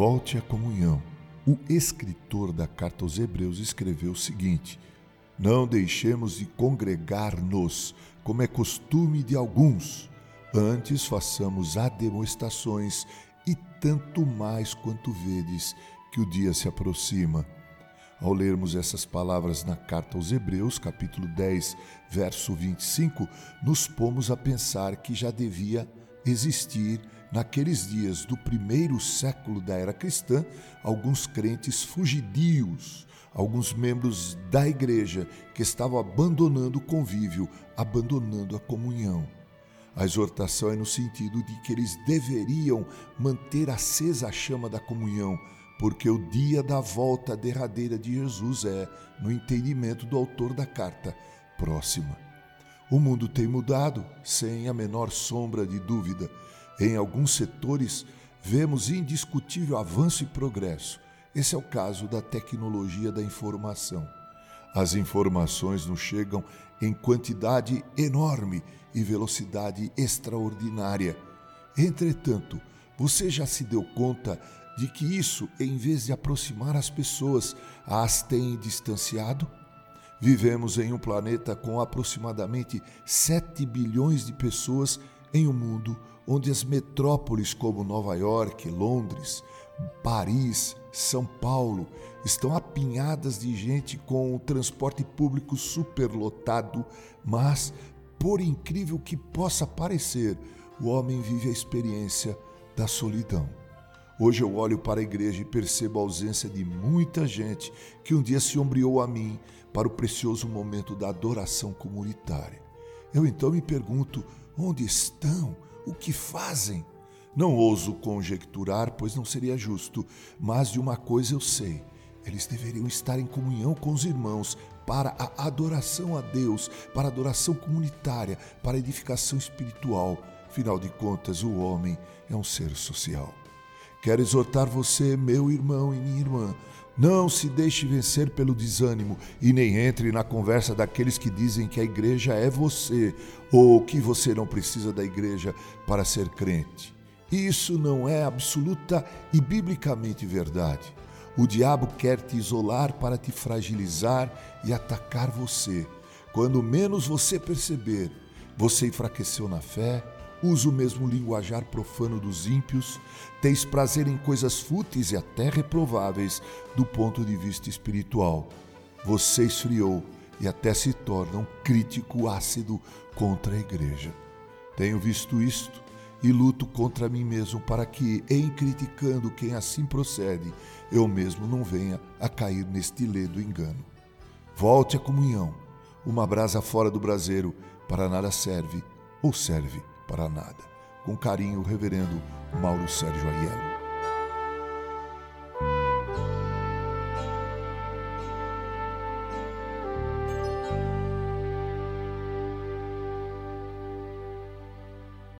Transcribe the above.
Volte à comunhão. O escritor da carta aos Hebreus escreveu o seguinte: Não deixemos de congregar-nos, como é costume de alguns. Antes façamos ademoestações, e tanto mais quanto vedes que o dia se aproxima. Ao lermos essas palavras na carta aos Hebreus, capítulo 10, verso 25, nos pomos a pensar que já devia existir, naqueles dias do primeiro século da era cristã, alguns crentes fugidios, alguns membros da igreja que estavam abandonando o convívio, abandonando a comunhão. A exortação é no sentido de que eles deveriam manter acesa a chama da comunhão, porque o dia da volta derradeira de Jesus é, no entendimento do autor da carta, próxima. O mundo tem mudado, sem a menor sombra de dúvida. Em alguns setores, vemos indiscutível avanço e progresso. Esse é o caso da tecnologia da informação. As informações nos chegam em quantidade enorme e velocidade extraordinária. Entretanto, você já se deu conta de que isso, em vez de aproximar as pessoas, as tem distanciado? Vivemos em um planeta com aproximadamente 7 bilhões de pessoas em um mundo onde as metrópoles como Nova York, Londres, Paris, São Paulo estão apinhadas de gente com o transporte público superlotado, mas, por incrível que possa parecer, o homem vive a experiência da solidão. Hoje eu olho para a igreja e percebo a ausência de muita gente que um dia se ombreou a mim para o precioso momento da adoração comunitária. Eu então me pergunto: onde estão? O que fazem? Não ouso conjecturar, pois não seria justo, mas de uma coisa eu sei: eles deveriam estar em comunhão com os irmãos para a adoração a Deus, para a adoração comunitária, para a edificação espiritual. Afinal de contas, o homem é um ser social. Quero exortar você, meu irmão e minha irmã, não se deixe vencer pelo desânimo e nem entre na conversa daqueles que dizem que a igreja é você ou que você não precisa da igreja para ser crente. Isso não é absoluta e biblicamente verdade. O diabo quer te isolar para te fragilizar e atacar você. Quando menos você perceber, você enfraqueceu na fé, usa o mesmo linguajar profano dos ímpios, tens prazer em coisas fúteis e até reprováveis do ponto de vista espiritual. Você esfriou e até se torna um crítico ácido contra a igreja. Tenho visto isto e luto contra mim mesmo para que, em criticando quem assim procede, eu mesmo não venha a cair neste ledo engano. Volte à comunhão. Uma brasa fora do braseiro para nada serve ou serve para nada. Com carinho, o reverendo Mauro Sérgio Aiello.